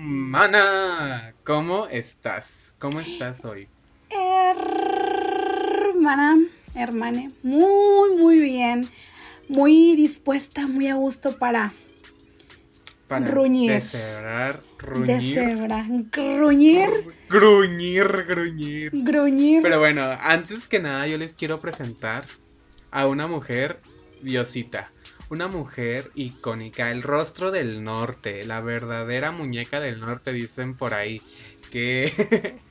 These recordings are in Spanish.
Hermana, ¿cómo estás? ¿Cómo estás hoy? Hermana, hermane, muy, muy bien. Muy dispuesta, muy a gusto para, Para Gruñir. Deshebrar, ruñir. deshebrar, gruñir, Gruñir, gruñir. gruñir. Pero bueno, antes que nada yo les quiero presentar a una mujer diosita. Una mujer icónica, el rostro del norte, la verdadera muñeca del norte, dicen por ahí. Que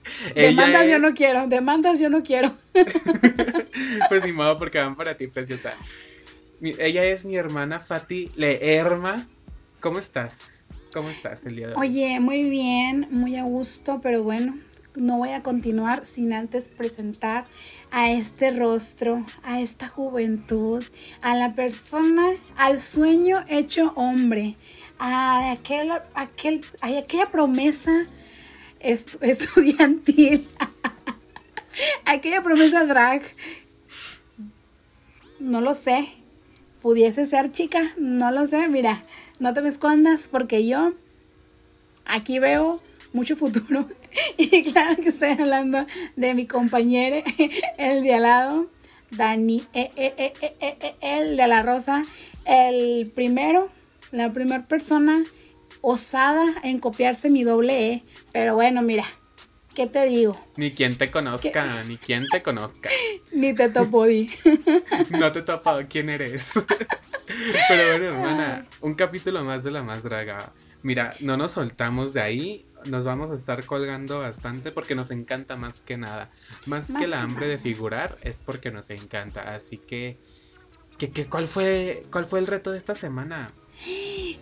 demandas yo no quiero, demandas yo no quiero. pues ni modo porque van para ti, preciosa. Ella es mi hermana Fati Leerma. ¿Cómo estás? ¿Cómo estás el día de hoy? Oye, muy bien, muy a gusto, pero bueno, no voy a continuar sin antes presentar a este rostro, a esta juventud, a la persona, al sueño hecho hombre, a aquel, aquel, a aquella promesa estu- estudiantil, aquella promesa drag. No lo sé. Pudiese ser chica, no lo sé. Mira, no te me escondas porque yo aquí veo mucho futuro. Y claro que estoy hablando de mi compañero, el de al lado, Dani, eh, eh, eh, eh, eh, eh, el de la rosa, el primero, la primera persona osada en copiarse mi doble E. Pero bueno, mira, ¿qué te digo? Ni quien te conozca, ni quien te conozca. Ni te topo di. No te he topado quién eres. Pero bueno, hermana, un capítulo más de la más draga. Mira, no nos soltamos de ahí. Nos vamos a estar colgando bastante porque nos encanta más que nada. Más, Más que la que hambre de figurar es porque nos encanta. Así que, que, que ¿cuál, fue, ¿cuál fue el reto de esta semana?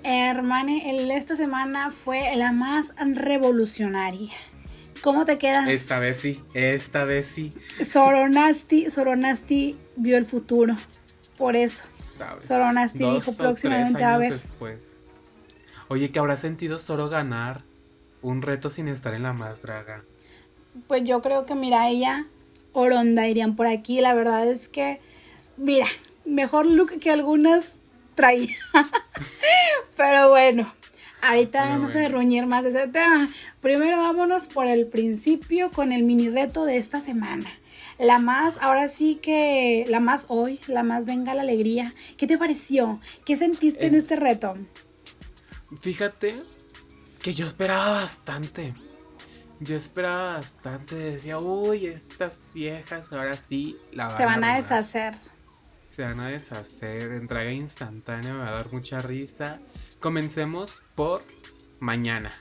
Hermane, el esta semana fue la más revolucionaria. ¿Cómo te quedas? Esta vez sí, esta vez sí. Soronasti, Soronasti vio el futuro. Por eso. ¿sabes? Soronasti Dos dijo próximamente a ver. después. Oye, ¿qué habrá sentido Zoro ganar un reto sin estar en la más draga? Pues yo creo que, mira, ella, Oronda irían por aquí. La verdad es que, mira, mejor look que algunas traía. Pero bueno, ahorita Pero vamos a ruñir más de ese tema. Primero vámonos por el principio con el mini reto de esta semana. La más, ahora sí que, la más hoy, la más venga la alegría. ¿Qué te pareció? ¿Qué sentiste en este reto? Fíjate que yo esperaba bastante. Yo esperaba bastante. Decía, uy, estas viejas ahora sí la Se van a armar". deshacer. Se van a deshacer. Entrega instantánea, me va a dar mucha risa. Comencemos por mañana.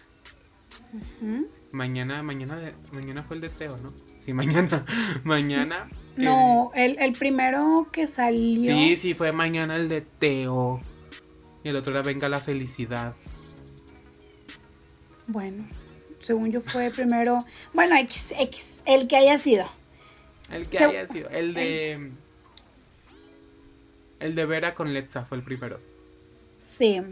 Mañana, mañana, de- mañana fue el de Teo, ¿no? Sí, mañana. mañana. No, el, el primero que salió. Sí, sí, fue mañana el de Teo. Y el otro era Venga la felicidad. Bueno, según yo fue primero. Bueno, X, X, el que haya sido. El que Se- haya sido. El de. El de Vera con Letza fue el primero. Sí,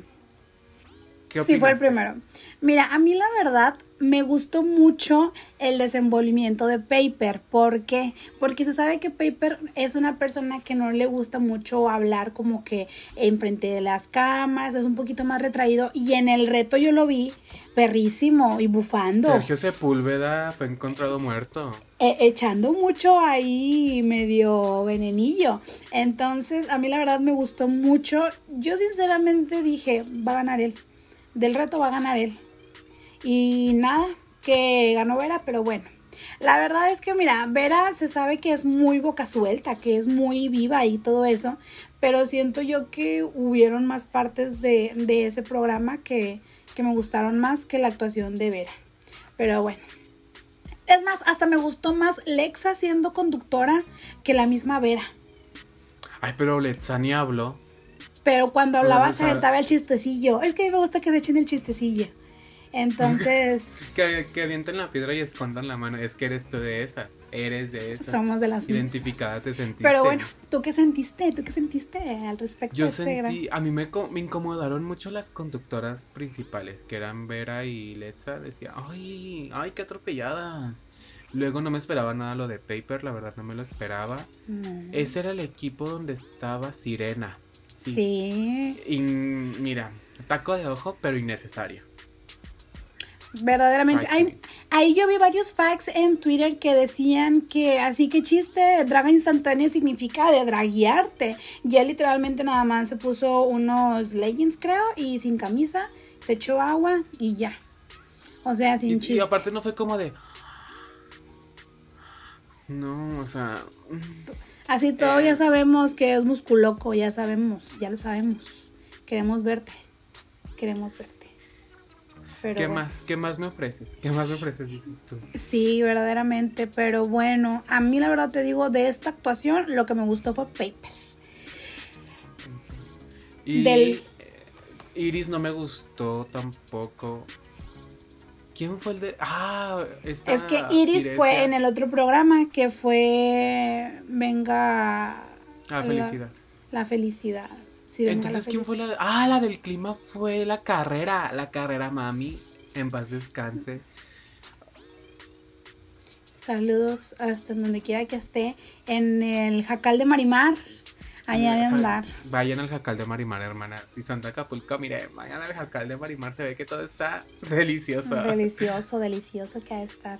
¿Qué sí fue el primero. Mira, a mí la verdad me gustó mucho el desenvolvimiento de Paper. ¿Por qué? Porque se sabe que Paper es una persona que no le gusta mucho hablar como que enfrente de las cámaras, es un poquito más retraído. Y en el reto yo lo vi perrísimo y bufando. Sergio Sepúlveda fue encontrado muerto. e- echando mucho ahí medio venenillo. Entonces, a mí la verdad me gustó mucho. Yo sinceramente dije, va a ganar él. Del reto va a ganar él. Y nada, que ganó Vera, pero bueno. La verdad es que, mira, Vera se sabe que es muy boca suelta, que es muy viva y todo eso, pero siento yo que hubieron más partes de, de ese programa que, que me gustaron más que la actuación de Vera. Pero bueno. Es más, hasta me gustó más Lexa siendo conductora que la misma Vera. Ay, pero Letza ni habló. Pero cuando hablaba se aventaba el chistecillo. Es que a mí me gusta que se echen el chistecillo. Entonces, Que, que avienten la piedra y escondan la mano. Es que eres tú de esas. Eres de esas. somos de las Identificada te sentiste. Pero bueno, ¿tú qué sentiste? ¿Tú qué sentiste al respecto Yo de este gran- sentí, a mí me, co- me incomodaron mucho las conductoras principales, que eran Vera y Letza. Decía, ay, ay, qué atropelladas. Luego no me esperaba nada lo de Paper, la verdad no me lo esperaba. No. Ese era el equipo donde estaba Sirena. Sí. Y mira, Taco de ojo, pero innecesario. Verdaderamente. Fact Ahí, yo vi varios facts en Twitter que decían que así que chiste, draga instantánea significa de draguearte. Y él literalmente nada más se puso unos leggings, creo, y sin camisa, se echó agua y ya. O sea, sin Y, y chiste. aparte no fue como de. No, o sea. Así todo eh. ya sabemos que es musculoco, ya sabemos, ya lo sabemos. Queremos verte. Queremos verte. Pero ¿Qué bueno. más? ¿Qué más me ofreces? ¿Qué más me ofreces? Dices tú. Sí, verdaderamente, pero bueno, a mí la verdad te digo, de esta actuación lo que me gustó fue Paper. Y Del- eh, Iris no me gustó tampoco. ¿Quién fue el de.? Ah, esta es que Iris fue en el otro programa que fue Venga Ah, la- felicidad. la, felicidad. Sí, Entonces, la ¿quién fue la.? Ah, la del clima fue la carrera. La carrera mami. En paz descanse. Saludos hasta donde quiera que esté. En el Jacal de Marimar. Allá de Ja- andar. Vayan al jacal de Marimar, hermana. Si son de Acapulco, mire, vayan al jacal de Marimar. Se ve que todo está delicioso. Delicioso, delicioso que ha de estar.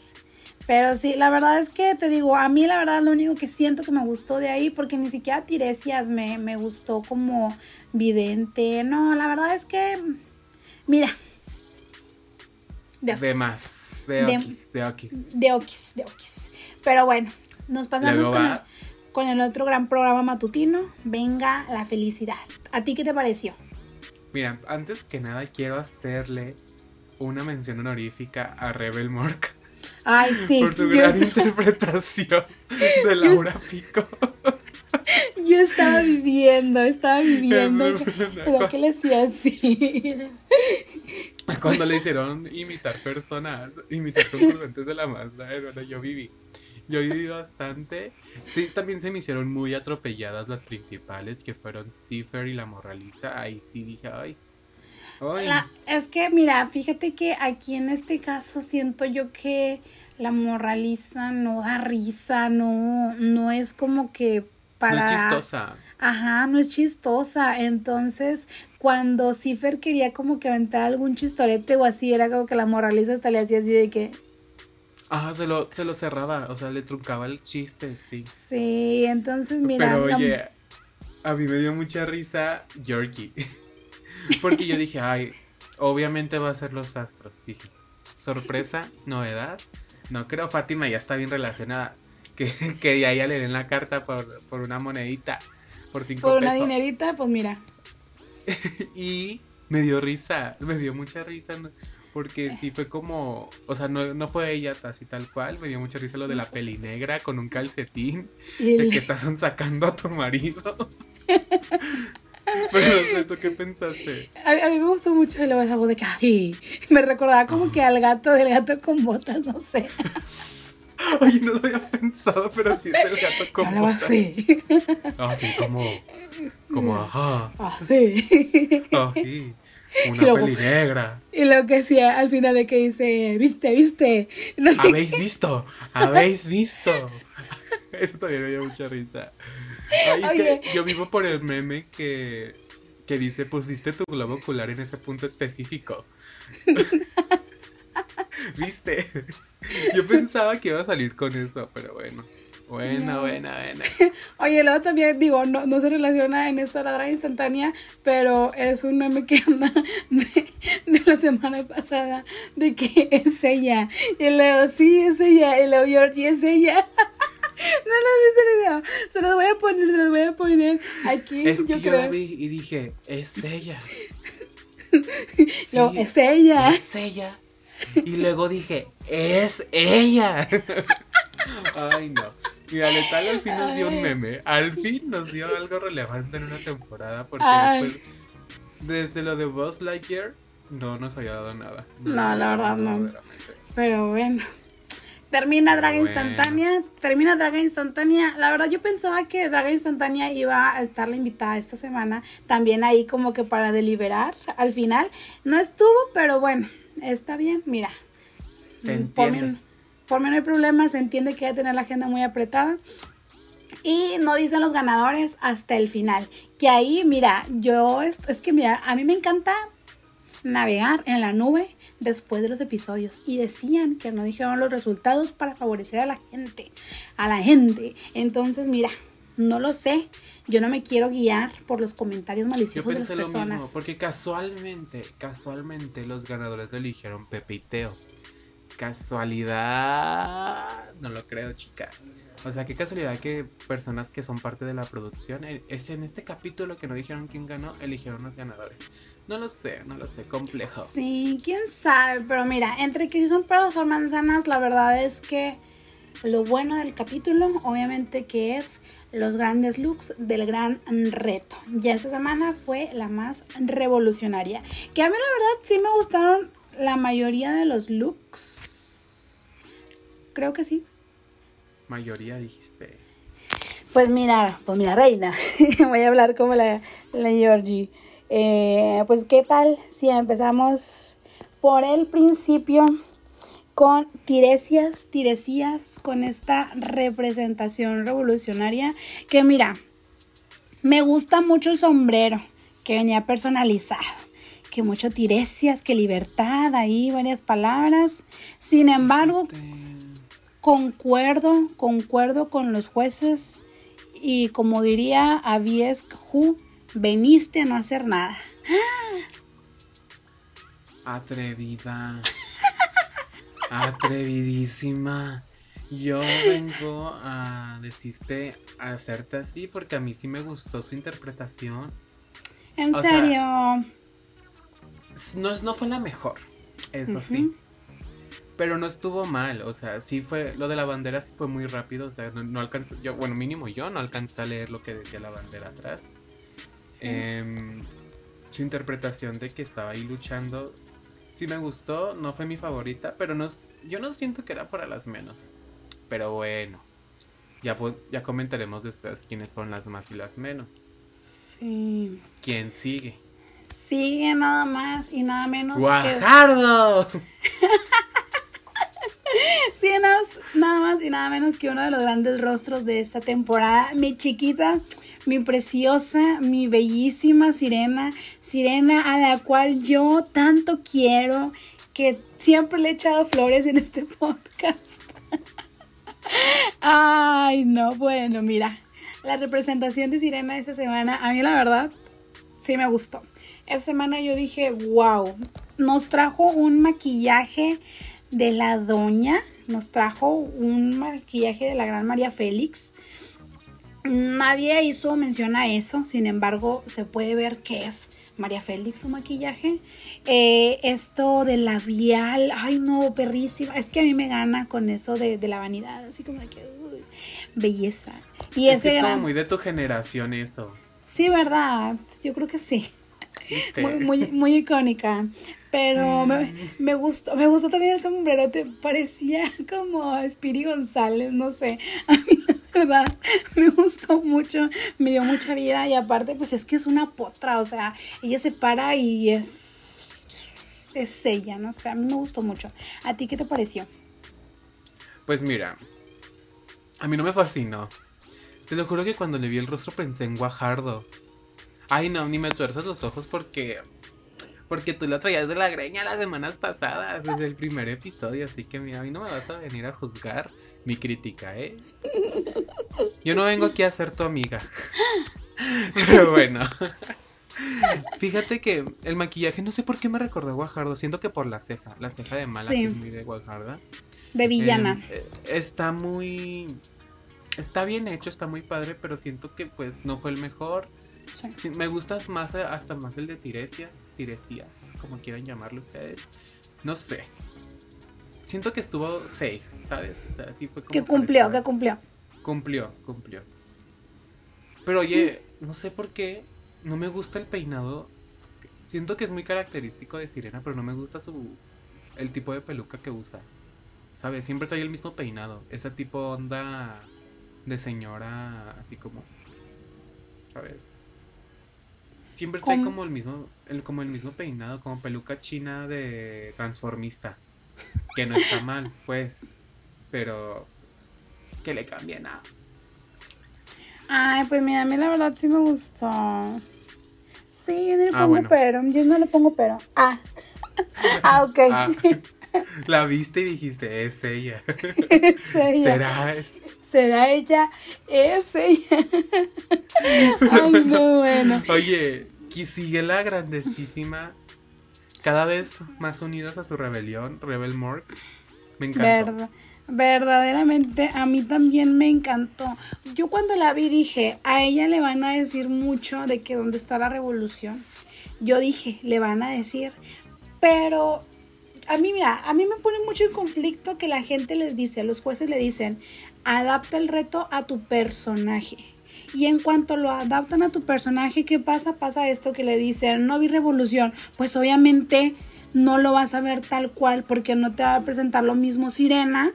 Pero sí, la verdad es que te digo, a mí la verdad lo único que siento que me gustó de ahí, porque ni siquiera Tiresias me, me gustó como vidente. No, la verdad es que, mira. De, más. De De- Okis. De Okis. De Okis, de Okis. Pero bueno, nos pasamos Luego con el, con el otro gran programa matutino. Venga la felicidad. ¿A ti qué te pareció? Mira, antes que nada quiero hacerle una mención honorífica a Rebel Mork Ay, sí. por su gran interpretación de Laura Pico. yo estaba viviendo, estaba viviendo. En- Pero que le hacía así. Cuando le hicieron imitar personas, imitar concurrentes de la Mazda, bueno, yo viví. Yo viví bastante. Sí, también se me hicieron muy atropelladas las principales, que fueron Cipher y la Morraliza. Ahí sí dije, ay. ay. La- es que, mira, fíjate que aquí en este caso siento yo que la moraliza no da risa, no, no es como que para. No es chistosa. Ajá, no es chistosa. Entonces, cuando Cifer quería como que aventar algún chistorete o así, era como que la moraliza hasta le hacía así de que. Ajá, se lo, se lo cerraba, o sea, le truncaba el chiste, sí. Sí, entonces, mira. Pero oye, a mí me dio mucha risa Yorkie. Porque yo dije, ay, obviamente va a ser los astros. Dije, sorpresa, novedad. No creo, Fátima ya está bien relacionada. Que, que ya ella le den la carta por, por una monedita, por cinco por una pesos. dinerita, pues mira. Y me dio risa, me dio mucha risa. Porque sí fue como, o sea, no, no fue ella así tal cual, me dio mucha risa lo de la peli negra con un calcetín. Y de el- que estás sacando a tu marido. Pero no sé, ¿tú qué pensaste? A, a mí me gustó mucho el esa voz de que "Ay", Me recordaba como que al gato del gato con botas, no sé. Oye, no lo había pensado, pero sí es el gato Que como. hablaba así. Así como. Como, ajá. Así. Así. Una Y luego- peli negra. Y lo que decía al final de que dice, viste, viste. No sé ¿Habéis visto? ¿Habéis visto? Eso también me dio mucha risa. Ay, es Oye. que yo vivo por el meme que, que dice, pusiste tu globo ocular en ese punto específico. ¿Viste? Yo pensaba que iba a salir con eso, pero bueno. Buena, No. buena, buena. Oye, luego también digo, no, no se relaciona en esto a la draga instantánea, pero es un meme que anda de, de la semana pasada de que es ella. Y luego, sí, es ella. Y luego, Georgie, es ella. No lo viste el video. Se los voy a poner, se los voy a poner aquí. Es que yo yo creo. la vi y dije, es ella. Luego, Sí, es ella. Es ella. Y luego dije, es ella. Ay, no. Mira, Letal al fin nos dio un meme. Al fin nos dio algo relevante en una temporada. Porque Ay. después, desde lo de Buzz Lightyear, no nos había dado nada. No, la verdad, no. Pero bueno. Termina Draga Bueno. Instantánea. Termina Draga Instantánea. La verdad, yo pensaba que Draga Instantánea iba a estar la invitada esta semana. También ahí, como que para deliberar al final. No estuvo, pero bueno, está bien. Mira, Se entiende. Por mí no hay problema. Se entiende que hay que tener la agenda muy apretada. Y no dicen los ganadores hasta el final. Que ahí, mira, yo, es, es que mira, a mí me encanta navegar en la nube después de los episodios y decían que no dijeron los resultados para favorecer a la gente, a la gente. Entonces, mira, no lo sé. Yo no me quiero guiar por los comentarios maliciosos de las personas. Lo mismo, porque casualmente, casualmente los ganadores lo eligieron Pepe y Teo. Casualidad, no lo creo, chica. O sea, qué casualidad que personas que son parte de la producción, es en este capítulo que no dijeron quién ganó, eligieron los ganadores. No lo sé, no lo sé, complejo. Sí, quién sabe, pero mira, entre que si son pedos o manzanas, la verdad es que lo bueno del capítulo, obviamente que es los grandes looks del gran reto. Ya esta semana fue la más revolucionaria. Que a mí la verdad sí me gustaron la mayoría de los looks. Creo que sí. Mayoría dijiste. Pues mira, pues mira, reina. Voy a hablar como la, la Georgie. Eh, pues qué tal si empezamos por el principio con Tiresias, Tiresías, con esta representación revolucionaria. Que mira, me gusta mucho el sombrero que venía personalizado. Que mucho Tiresias, que libertad, ahí varias palabras. Sin embargo, concuerdo, concuerdo con los jueces y como diría Avies Hu, veniste a no hacer nada. Atrevida. Atrevidísima. Yo vengo a decirte, a hacerte así porque a mí sí me gustó su interpretación. ¿En serio? No, no fue la mejor, eso sí. Pero no estuvo mal, o sea, sí fue, lo de la bandera sí fue muy rápido, o sea, no, no alcancé, yo, bueno, mínimo yo no alcancé a leer lo que decía la bandera atrás. Em, su interpretación de que estaba ahí luchando, sí me gustó, no fue mi favorita, pero no, yo no siento que era para las menos. Pero bueno, ya, ya comentaremos después quiénes fueron las más y las menos. Sí. ¿Quién sigue? Sigue nada más y nada menos ¡Guajardo! sí, nada, más y nada menos que uno de los grandes rostros de esta temporada. Mi chiquita, mi preciosa, mi bellísima sirena. Sirena a la cual yo tanto quiero, que siempre le he echado flores en este podcast. Ay, no, bueno, mira. La representación de Sirena esta semana, a mí la verdad, sí me gustó. Esta semana yo dije, wow, nos trajo un maquillaje de la doña, nos trajo un maquillaje de la gran María Félix. Nadie hizo mención a eso, sin embargo, se puede ver que es María Félix su maquillaje. Eh, esto de labial, ay no, perrísima. Es que a mí me gana con eso de, la vanidad, así como que belleza. Y es ese muy de tu generación eso. Sí, ¿verdad? Yo creo que sí. Muy, muy, muy, icónica. Pero me, me, gustó, me gustó también el sombrero, te parecía como Spiri González, no sé. A mí la verdad me gustó mucho, me dio mucha vida y aparte pues es que es una potra, o sea, ella se para y es es ella, no sé, a mí me gustó mucho. ¿A ti qué te pareció? Pues mira, a mí no me fascinó. Te lo juro que cuando le vi el rostro pensé en Guajardo. Ay, no, ni me tuerzas los ojos porque porque tú lo traías de la greña las semanas pasadas, desde el primer episodio, así que mira, a mí no me vas a venir a juzgar mi crítica, ¿eh? Yo no vengo aquí a ser tu amiga. Pero bueno. Fíjate que el maquillaje, no sé por qué me recordó a Guajardo, siento que por la ceja, la ceja de mala que es muy de Guajarda. De villana. Eh, está muy... Está bien hecho, está muy padre, pero siento que pues no fue el mejor me gusta más, eh, hasta más el de Tiresias, Tiresias, como quieran llamarlo ustedes. No sé. Siento que estuvo safe, ¿sabes? O sea, sí fue como. Que cumplió, que cumplió. Cumplió, cumplió. Pero oye, no sé por qué no me gusta el peinado. Siento que es muy característico de Sirena, pero no me gusta su. el tipo de peluca que usa. ¿Sabes? Siempre trae el mismo peinado. Ese tipo onda de señora, así como. ¿Sabes? Siempre trae como el mismo, el, como el mismo peinado, como peluca china de transformista. Que no está mal, pues. Pero pues, que le cambie nada. Ay, pues mira, a mí la verdad sí me gustó. Sí, yo no le Ah, pongo bueno. pero. Yo no le pongo pero. Ah. ah, ok. Ah, la viste y dijiste, es ella. Es ella. ¿Será? ¿Será ella? Es ella. Ay, no, bueno. Oye, sigue la grandísima, cada vez más unidos a su rebelión, Rebel Mork. Me encantó. Verdad, verdaderamente a mí también me encantó. Yo cuando la vi dije, a ella le van a decir mucho de que dónde está la revolución. Yo dije, le van a decir, pero a mí, mira, a mí me pone mucho en conflicto que la gente les dice, los jueces le dicen, adapta el reto a tu personaje. Y en cuanto lo adaptan a tu personaje, ¿qué pasa? Pasa esto que le dicen, no vi revolución. Pues obviamente no lo vas a ver tal cual porque no te va a presentar lo mismo Sirena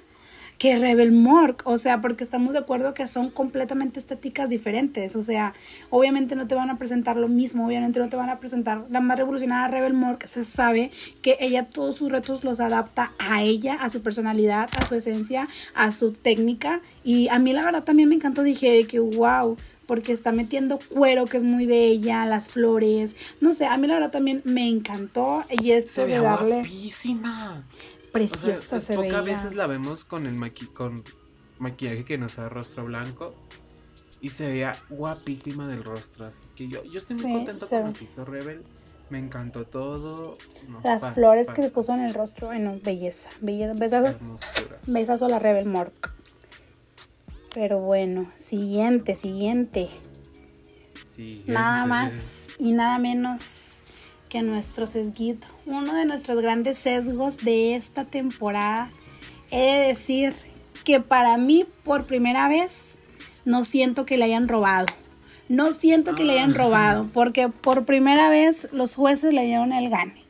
que Rebel Mork, o sea, porque estamos de acuerdo que son completamente estéticas diferentes, o sea, obviamente no te van a presentar lo mismo, obviamente no te van a presentar la más revolucionada Rebel Mork, se sabe que ella todos sus retos los adapta a ella, a su personalidad, a su esencia, a su técnica, y a mí la verdad también me encantó, dije que wow, porque está metiendo cuero que es muy de ella, las flores, no sé, a mí la verdad también me encantó y esto Se de darle guapísima. O preciosa sea, es se pocas veces la vemos con el maqui con maquillaje que nos da rostro blanco. Y se veía guapísima del rostro. Así que yo, yo estoy muy contento con lo que hizo Rebel. Me encantó todo. No, Las flores que se puso en el rostro, bueno, belleza, belleza, besazo, besazo a la Rebel Mork. Pero bueno, siguiente, siguiente. Siguiente. Nada más y nada menos que nuestro sesguito. Uno de nuestros grandes sesgos de esta temporada. He de decir que para mí, por primera vez, no siento que le hayan robado. No siento que le hayan Ah. robado, porque por primera vez los jueces le dieron el gane.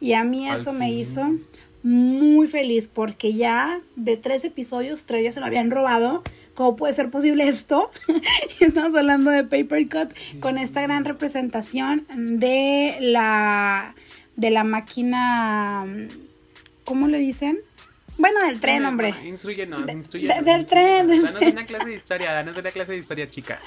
Y a mí eso me hizo muy feliz, porque ya de tres episodios, tres ya se lo habían robado. ¿Cómo puede ser posible esto? Estamos hablando de Paper Cut Sí. con esta gran representación de la de la máquina ¿cómo le dicen? Bueno, del tren, No, hombre. Instruyenos, De- instruyenos. de- del tren, del Danos una clase de historia, danos una clase de historia, chica.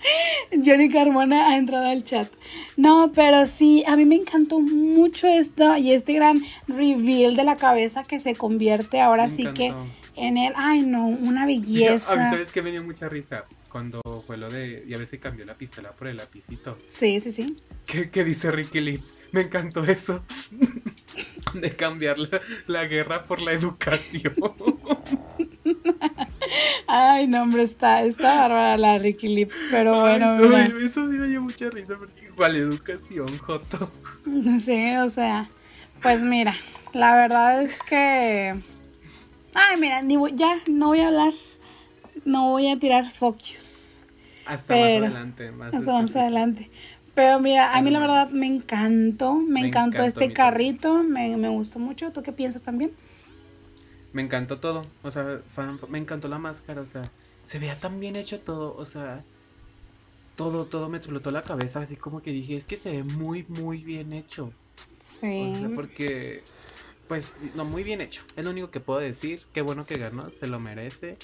Johnny Carmona ha entrado al chat. No, pero sí, a mí me encantó mucho esto y este gran reveal de la cabeza que se convierte ahora Me sí que. En el, ay no, una A mí, belleza. ¿sabes qué me dio mucha risa? Cuando fue lo de. Ya ves que cambió la pistola por el lapicito. Sí, sí, sí. ¿Qué, qué dice Ricky Lips? Me encantó eso. de cambiar la, la guerra por la educación. Ay, no, hombre, está, está bárbara la Ricky Lips, pero bueno, Ay, mira. eso sí me dio mucha risa porque igual educación, Joto. Sí, o sea, pues mira, la verdad es que... Ay, mira, ni voy- ya no voy a hablar, no voy a tirar focus. Hasta Pero- más adelante. Más Hasta más adelante. Pero mira, a mí la verdad me encantó, me, Me encantó este carrito, me, me gustó mucho. ¿Tú qué piensas también? Me encantó todo. O sea, fan- me encantó la máscara. O sea, se veía tan bien hecho todo. O sea, todo, todo me explotó la cabeza. Así como que dije, es que se ve muy, muy bien hecho. Sí. O sea, porque, pues, no, muy bien hecho. Es lo único que puedo decir. Qué bueno que ganó, se lo merece.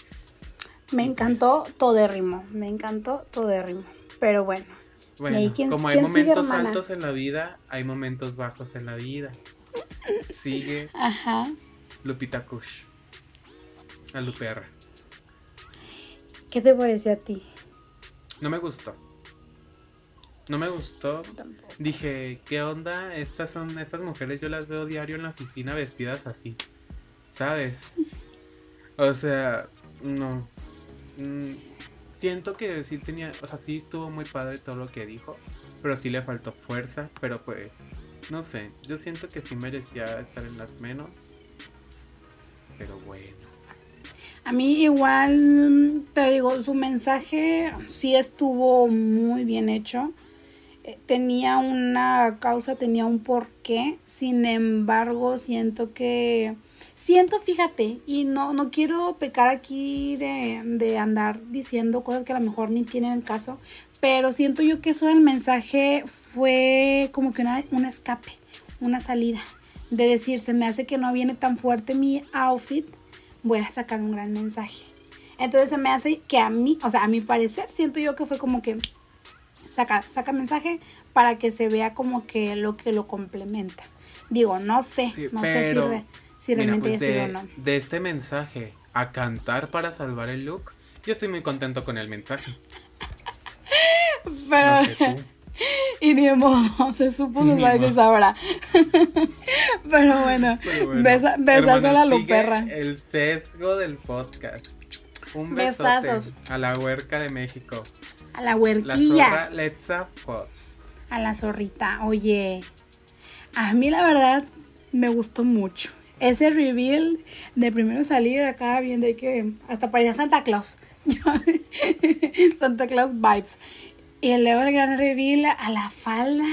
Me y encantó pues- todérrimo, me encantó todérrimo. Pero bueno, Bueno, quién- como hay sigue, momentos altos en la vida, hay momentos bajos en la vida. Sigue ajá. Lupita Kush. A Luperra. ¿Qué te pareció a ti? No me gustó. No me gustó. Tampoco. Dije, ¿qué onda? Estas son estas mujeres, yo las veo diario en la oficina vestidas así. ¿Sabes? O sea, no. Mm, siento que sí tenía, o sea, sí estuvo muy padre todo lo que dijo, pero sí le faltó fuerza, pero pues, no sé, yo siento que sí merecía estar en las menos. Pero bueno. A mí igual, te digo, su mensaje sí estuvo muy bien hecho. Eh, Tenía una causa, tenía un porqué. Sin embargo, siento que... Siento, fíjate, y no, no quiero pecar aquí de, de andar diciendo cosas que a lo mejor ni tienen caso, pero siento yo que eso del mensaje fue como que una, un escape, una salida. De decir, se me hace que no viene tan fuerte mi outfit, voy a sacar un gran mensaje. Entonces se me hace que a mí, o sea, a mi parecer, siento yo que fue como que saca, saca mensaje, para que se vea como que lo que lo complementa. Digo, no sé, Sí, no sé si, re- si Mira, realmente pues sido de, o no. de este mensaje a cantar para salvar el look, yo estoy muy contento con el mensaje. Pero, No sé tú. y ni modo, se supo sus veces ahora. Pero bueno, Pero bueno, besa- besazo a la Luperra. El sesgo del podcast. Un Besazos. a la huerca de México. A la La huerquilla. zorra Letza Fox. A la zorrita. Oye, a mí la verdad me gustó mucho. Ese reveal de primero salir acá viendo que hasta parecía Santa Claus. Santa Claus vibes. Y luego el gran reveal a la falda.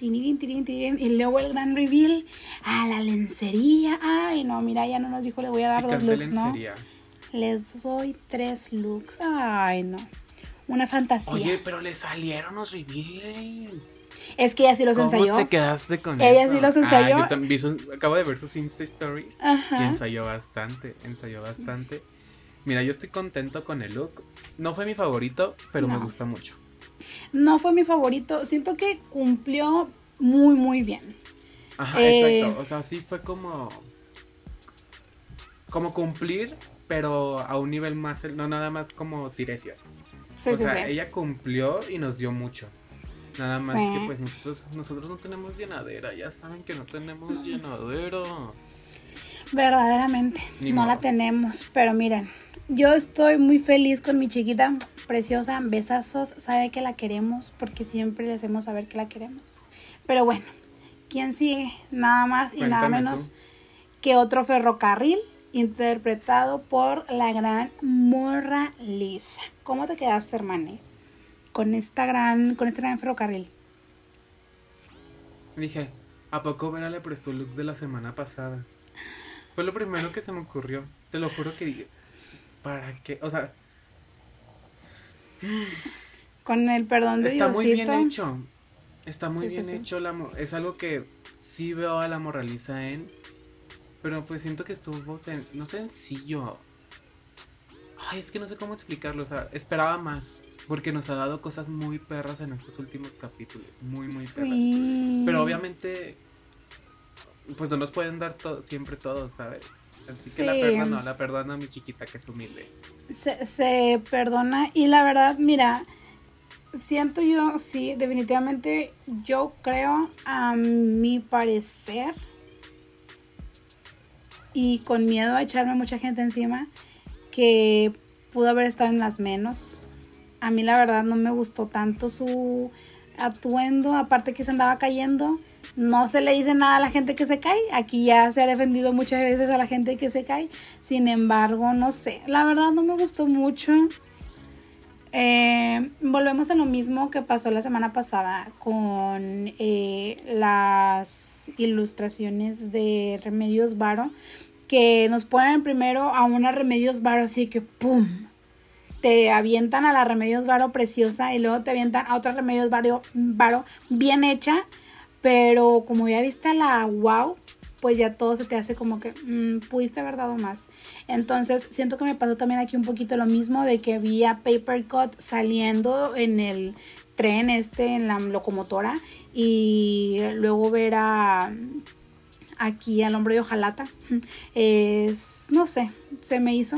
Y luego el gran reveal a la lencería. Ay, no, mira, ya no nos dijo, le voy a dar dos looks, ¿no? Les doy tres looks. Ay, no. Una fantasía. Oye, pero le salieron los reveals. es que ella sí los ¿Cómo ensayó. te quedaste con Ella eso? sí los ensayó. Ah, yo también vi sus- acabo de ver sus Insta Stories. Y Ajá. ensayó bastante, ensayó bastante. Mira, yo estoy contento con el look. No fue mi favorito, pero me gusta mucho. No fue mi favorito. Siento que cumplió muy, muy bien. Ajá, Eh, exacto. O sea, sí fue como. Como cumplir, pero a un nivel más. No nada más como tiresias. Sí, o sí, sea, sí. ella cumplió y nos dio mucho. Nada más Sí. que pues nosotros, nosotros no tenemos llenadera. Ya saben que no tenemos llenadera. Verdaderamente. Ni no la tenemos. Pero miren, yo estoy muy feliz con mi chiquita. Preciosa. Besazos. Sabe que la queremos porque siempre le hacemos saber que la queremos. Pero bueno, ¿quién sigue? Nada más y nada menos tú. que otro ferrocarril interpretado por la gran Morra Lisa. ¿Cómo te quedaste, hermane? Con esta gran, con este gran ferrocarril. Dije, ¿a poco Vera le prestó el look de la semana pasada? Fue lo primero que se me ocurrió. Te lo juro que dije, ¿para qué? O sea, Con el perdón de está muy bien hecho. Está muy Sí, sí, bien sí. hecho. La, mo- es algo que sí veo a la moraliza en. Pero pues siento que estuvo, sen- no sencillo. Ay, es que no sé cómo explicarlo. O sea, esperaba más. Porque nos ha dado cosas muy perras en estos últimos capítulos. Muy, muy perras. Pero obviamente, pues no nos pueden dar to- siempre todo, ¿sabes? Así que la perdono, la perdono a mi chiquita que es humilde. se, se perdona y la verdad, mira, siento yo, sí, definitivamente yo creo a mi parecer y con miedo a echarme mucha gente encima que pudo haber estado en las menos. A mí la verdad no me gustó tanto su atuendo, aparte que se andaba cayendo. No se le dice nada a la gente que se cae. Aquí ya se ha defendido muchas veces a la gente que se cae. Sin embargo, no sé. La verdad no me gustó mucho. Eh, volvemos a lo mismo que pasó la semana pasada con eh, las ilustraciones de Remedios Varo. Que nos ponen primero a una Remedios Varo así que ¡pum! Te avientan a la Remedios Varo preciosa y luego te avientan a otra Remedios Varo, Varo bien hecha. Pero como ya viste la wow, pues ya todo se te hace como que mm, pudiste haber dado más. Entonces siento que me pasó también aquí un poquito lo mismo de que vi a Paper Cut saliendo en el tren este, en la locomotora y luego ver a aquí al hombre de hojalata. Es, no sé, se me hizo.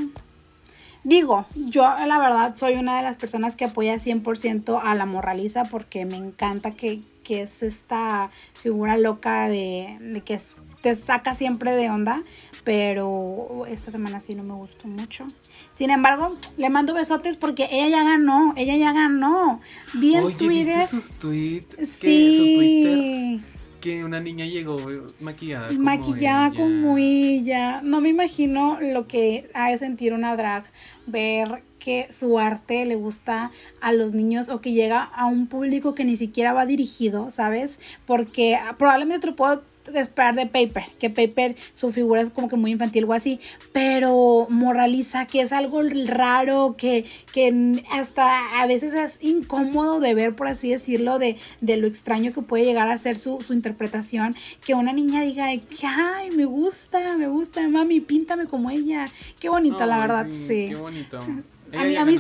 Digo, yo la verdad soy una de las personas que apoya 100% a la moraliza porque me encanta que, que es esta figura loca de, de que es- te saca siempre de onda, pero esta semana sí no me gustó mucho. Sin embargo, le mando besotes porque ella ya ganó, ella ya ganó. Vi en Oye, Twitter. ¿viste sus tweets? Su Sí. Twitter, que una niña llegó maquillada como maquillada ella. como ella. No me imagino lo que ha de sentir una drag ver que su arte le gusta a los niños o que llega a un público que ni siquiera va dirigido, ¿sabes? Porque probablemente te lo puedo esperar de Paper, que Paper su figura es como que muy infantil o así, pero moraliza que es algo raro, que, que hasta a veces es incómodo de ver, por así decirlo, de, de lo extraño que puede llegar a ser su, su interpretación, que una niña diga, de que, ay, me gusta, me gusta, mami, píntame como ella, qué bonita la verdad, sí. Qué bonito. a mí, a mí,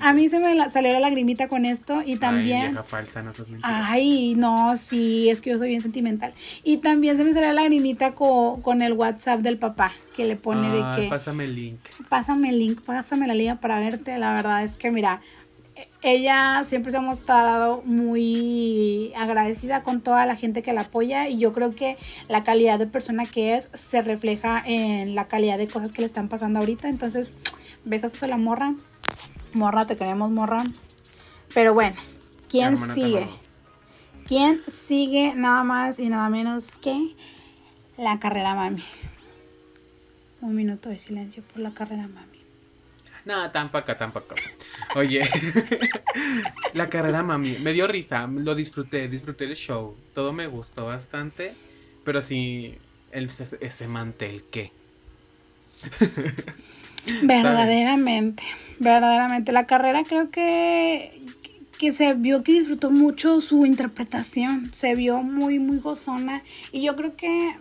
a mí se me salió la lagrimita con esto y también... Ay, vieja falsa, no sos Ay, no, sí, es que yo soy bien sentimental. Y también se me salió la lagrimita con, el WhatsApp del papá, que le pone de que... Pásame el link. Pásame el link, pásame la liga para verte. La verdad es que, mira, ella siempre se ha mostrado muy agradecida con toda la gente que la apoya y yo creo que la calidad de persona que es se refleja en la calidad de cosas que le están pasando ahorita. Entonces, besazos a la morra. Morra, te queremos, morra. Pero bueno, ¿quién sigue? ¿Quién sigue nada más y nada menos que la carrera mami? Un minuto de silencio por la carrera mami. No, tampoco, tampoco. Oye, la carrera mami, me dio risa, lo disfruté, disfruté el show, todo me gustó bastante, pero sí, el, ese mantel, ¿qué? verdaderamente, verdaderamente. La carrera creo que, que se vio que disfrutó mucho su interpretación, se vio muy, muy gozona y yo creo que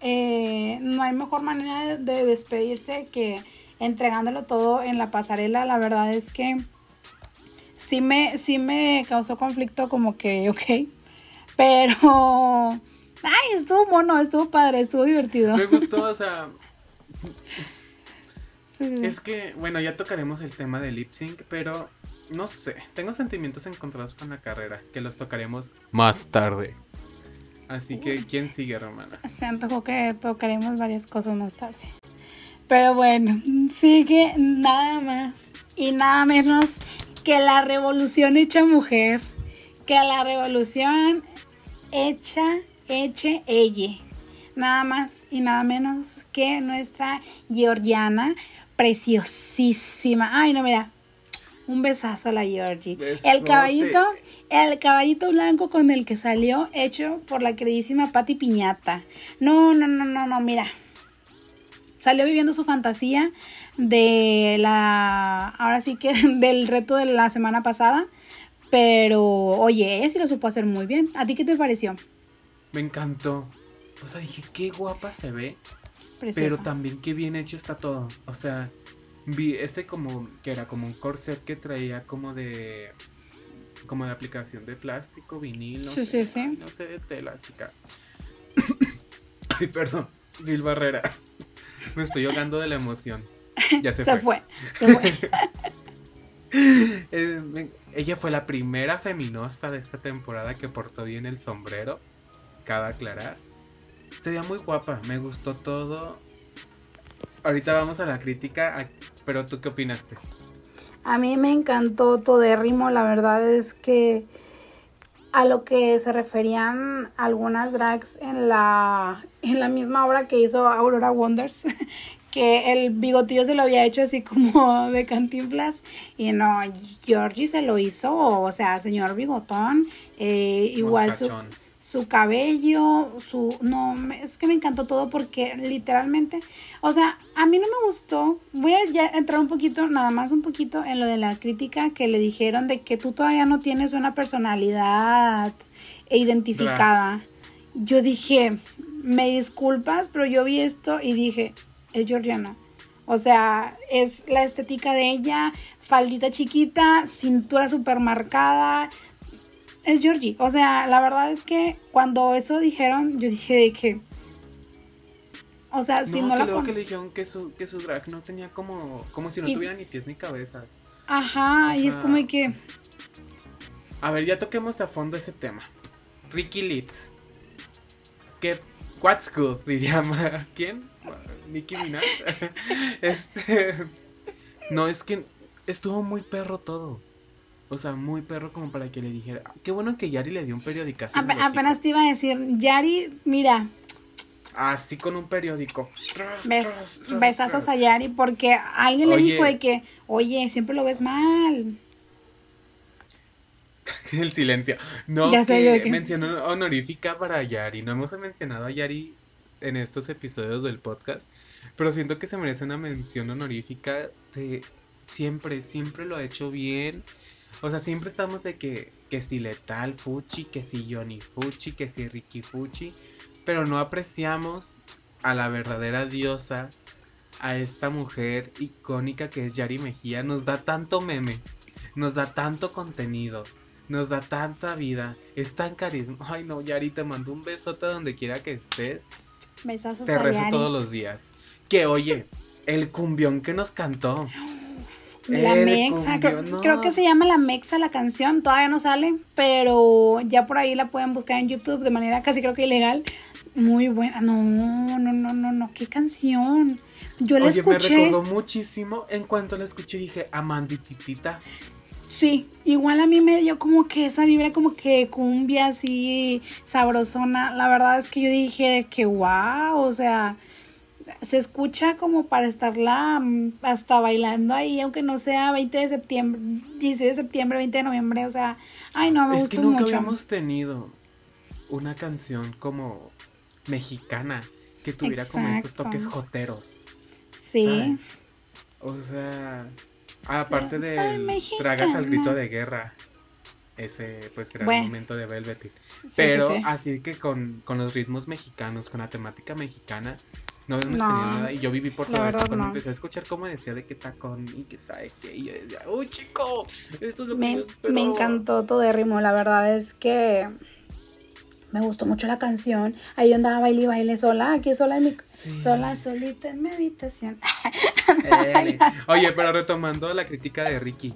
eh, no hay mejor manera de despedirse que entregándolo todo en la pasarela, la verdad es que sí me, sí me causó conflicto como que, ok, pero, ay, estuvo mono, estuvo padre, estuvo divertido. Me gustó, o sea, es que, bueno, ya tocaremos el tema del lip sync, pero no sé, tengo sentimientos encontrados con la carrera, que los tocaremos más tarde. Así que, ¿quién sigue, Romana? Se antojó que tocaremos varias cosas más tarde. Pero bueno, sigue nada más y nada menos que la revolución hecha mujer. Que la revolución hecha, eche ella. Nada más y nada menos que nuestra Georgiana, preciosísima. Ay, no, mira. Un besazo a la Georgie. El caballito, el caballito blanco con el que salió, hecho por la queridísima Patti Piñata. No, no, no, no, no, mira salió viviendo su fantasía de la, ahora sí que del reto de la semana pasada, pero oye, ella sí lo supo hacer muy bien. ¿A ti qué te pareció? Me encantó. O sea, dije, qué guapa se ve. Pero también qué bien hecho está todo. O sea, vi este como, que era como un corset que traía como de, como de aplicación de plástico, vinilo. Sí, sí, sí. no sé de tela, chica. Ay, perdón, Gil Barrera. Me estoy ahogando de la emoción. Ya se, fue. Se fue. Eh, ella fue la primera feminosa de esta temporada que portó bien el sombrero. Cabe aclarar. Se veía muy guapa, me gustó todo. Ahorita vamos a la crítica, pero ¿tú qué opinaste? A mí me encantó Todérrimo, la verdad es que a lo que se referían algunas drags en la, en la misma obra que hizo Aurora Wonders, que el bigotillo se lo había hecho así como de cantinflas y no, Georgie se lo hizo, o sea, señor bigotón, eh, igual su, su cabello, su... No, es que me encantó todo porque literalmente, o sea, a mí no me gustó. Voy a ya entrar un poquito, nada más un poquito en lo de la crítica que le dijeron de que tú todavía no tienes una personalidad identificada. Yo dije, me disculpas, pero yo vi esto y dije, es Georgiana. O sea, es la estética de ella, faldita chiquita, cintura super marcada, es Georgie. O sea, la verdad es que cuando eso dijeron, yo dije de que. O sea, si no, que la luego que le dijeron que su, que su drag no tenía como. Como si no tuviera ni pies ni cabezas. Ajá, y es como que. A ver, ya toquemos a fondo ese tema. Ricky Lips. Que. What's good, diría. ¿Quién? Nicki Minaj. este. No, es que estuvo muy perro todo. O sea, muy perro como para que le dijera. Qué bueno que Yari le dio un periódico. apenas te iba a decir, Yari, mira. Así con un periódico. besazos a Yari porque alguien le dijo de que, oye, siempre lo ves mal. El silencio. No, ya que, que mencionó honorífica para Yari. No hemos mencionado a Yari en estos episodios del podcast, pero siento que se merece una mención honorífica de siempre, siempre lo ha hecho bien. O sea, siempre estamos de que, que si Letal Fuchi, que si Johnny Fuchi, que si Ricky Fuchi, pero no apreciamos a la verdadera diosa a esta mujer icónica que es Yari Mejía. Nos da tanto meme, nos da tanto contenido, nos da tanta vida, es tan carisma. Ay no, Yari, te mando un besote donde quiera que estés. Besazos Te a rezo Yari. todos los días. Que oye, el cumbión que nos cantó. La Mexa, creo, cumbión, no. creo que se llama La Mexa la canción, todavía no sale, pero ya por ahí la pueden buscar en YouTube de manera casi creo que ilegal. Muy buena, no, no, no, no, no, qué canción. Yo la Oye, me escuché, recordó muchísimo. En cuanto la escuché dije, Amandititita. sí, igual a mí me dio como que esa vibra como que cumbia así sabrosona. La verdad es que yo dije que wow, o sea, se escucha como para estarla mm, hasta bailando ahí, aunque no sea 20 de septiembre, 16 de septiembre, 20 de noviembre, o sea, ay no, me es gustó que nunca mucho. habíamos tenido una canción como mexicana que tuviera como estos toques joteros. Sí, ¿sabes? O sea, aparte de tragas al grito de guerra. Ese pues gran Bueno. momento de Velvet. sí, Pero sí, sí. así que con, con los ritmos mexicanos, con la temática mexicana, no hemos No, tenido nada. Y yo viví por todo eso. Cuando no. empecé a escuchar cómo decía de que tacón y que sabe que, y yo decía, uy chico, esto es lo que Me, yo espero". me encantó todo de ritmo, la verdad es que me gustó mucho la canción. Ahí yo andaba baile y baile sola, aquí sola en mi Sí. sola solita en mi habitación. Oye, pero retomando la crítica de Ricky,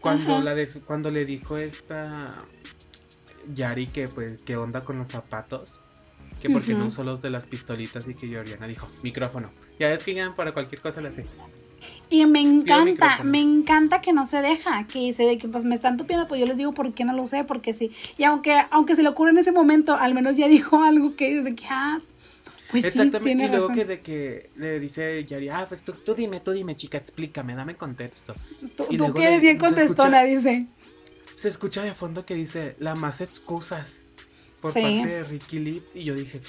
cuando Ajá. la de, cuando le dijo esta Yari que pues qué onda con los zapatos, que porque no usó los de las pistolitas y que Georgiana dijo, micrófono. Ya es que ya para cualquier cosa le hace. Y me encanta, me encanta que no se deja, que dice de que pues me están tupiendo, pues yo les digo por qué no lo sé, porque sí. Y aunque aunque se le ocurre en ese momento, al menos ya dijo algo que dice que ah, pues sí, Exactamente. tiene y luego razón. que de que le dice Yari, ah, pues tú, tú dime, tú dime, chica, explícame, dame contexto. Tú, y tú luego que le- bien se escucha- contestona, dice. Se escucha de fondo que dice, la más excusas por Sí. parte de Ricky Lips. Y yo dije,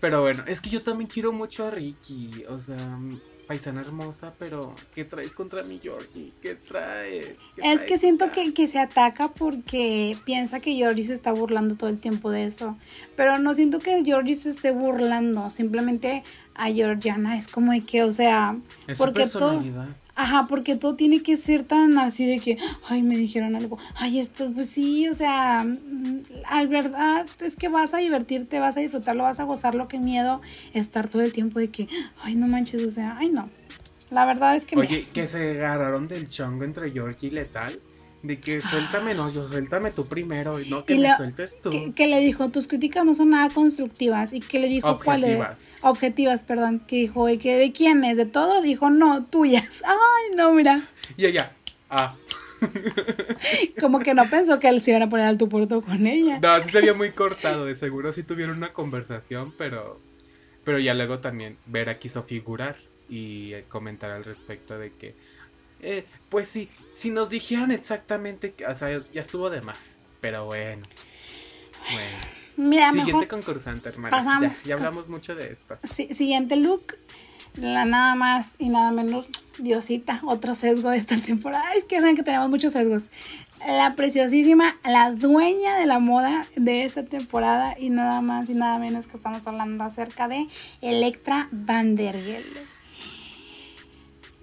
pero bueno, es que yo también quiero mucho a Ricky. O sea, paisana hermosa, pero ¿qué traes contra mi Georgie? ¿Qué traes? ¿Qué Es traes, que siento que, que se ataca porque piensa que Georgie se está burlando todo el tiempo de eso. Pero no siento que Georgie se esté burlando. Simplemente a Georgiana es como de que, o sea, Es su porque todo, personalidad. Ajá, porque todo tiene que ser tan así de que, ay, me dijeron algo, ay, esto, pues sí, o sea, mm, al verdad es que vas a divertirte, vas a disfrutarlo, vas a gozarlo, qué miedo estar todo el tiempo de que, ay, no manches, o sea, ay, no. La verdad es que me- Oye, que se agarraron del chongo entre Georgie y Letal. De que suéltame, no, yo suéltame tú primero, y no que Y me la- sueltes tú. que, que le dijo, tus críticas no son nada constructivas. Y que le dijo, ¿cuál es? Objetivas. Objetivas, perdón. Que dijo, ¿de, que, ¿de quiénes? ¿De todos? Dijo, no, tuyas. Ay, no, mira. Y ella, ah. Como que no pensó que él se iban a poner al tu por tú con ella. No, sí se veía muy cortado, de seguro sí tuvieron una conversación, pero, pero ya luego también Vera quiso figurar y comentar al respecto de que, eh, pues sí, si nos dijeran exactamente, o sea, ya estuvo de más, pero bueno. Bueno. Mira, Siguiente concursante, hermana. Ya, pasamos ya con- hablamos mucho de esto. si- siguiente look. La nada más y nada menos, Diosita, otro sesgo de esta temporada. Es que saben que tenemos muchos sesgos. La preciosísima, la dueña de la moda de esta temporada y nada más y nada menos que estamos hablando acerca de Electra Van der Gelde.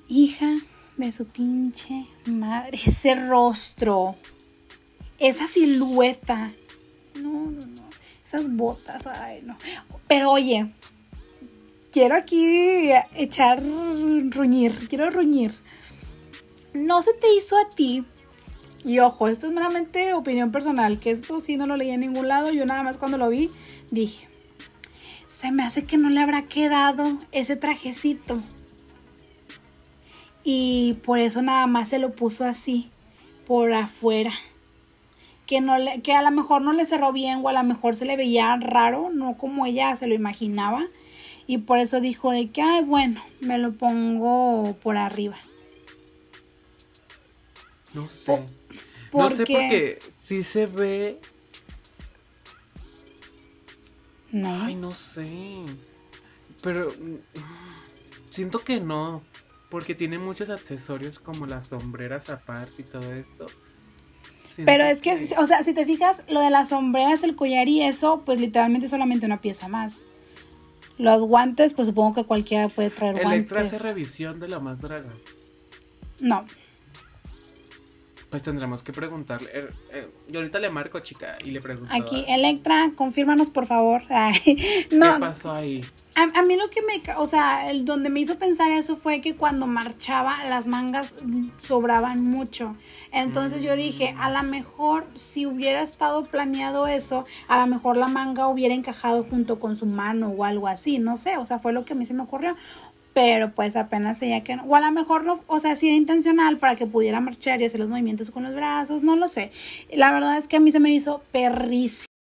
Hija de su pinche madre, ese rostro, esa silueta. No, no, no. Esas botas, ay, no. Pero oye, quiero aquí echar ruñir, quiero ruñir. No se te hizo a ti. Y ojo, esto es meramente opinión personal, que esto sí no lo leí en ningún lado. Yo nada más cuando lo vi dije, se me hace que no le habrá quedado ese trajecito. Y por eso nada más se lo puso así, por afuera. Que, no le, que a lo mejor no le cerró bien o a lo mejor se le veía raro, no como ella se lo imaginaba. Y por eso dijo de que, ay, bueno, me lo pongo por arriba. No sé. No sé Porque... porque sí se ve. No. Ay, no sé. Pero mm, siento que no. Porque tiene muchos accesorios como las sombreras aparte y todo esto. Siento Pero es que, o sea, si te fijas, lo de las sombreras, el collar y eso, pues literalmente solamente una pieza más. Los guantes, pues supongo que cualquiera puede traer Electra guantes. hace revisión de la más draga. No. Pues tendremos que preguntarle. Eh, eh, yo ahorita le marco, chica, y le pregunto. Aquí, Electra, confírmanos por favor. Ay, no, ¿Qué pasó ahí? A, a mí lo que me, o sea, el donde me hizo pensar eso fue que cuando marchaba las mangas sobraban mucho. Entonces yo dije, a lo mejor si hubiera estado planeado eso, a lo mejor la manga hubiera encajado junto con su mano o algo así, no sé, o sea, fue lo que a mí se me ocurrió. Pero pues apenas ella que o a lo mejor no, o sea, sí era intencional para que pudiera marchar y hacer los movimientos con los brazos, no lo sé. La verdad es que a mí se me hizo perrísimo.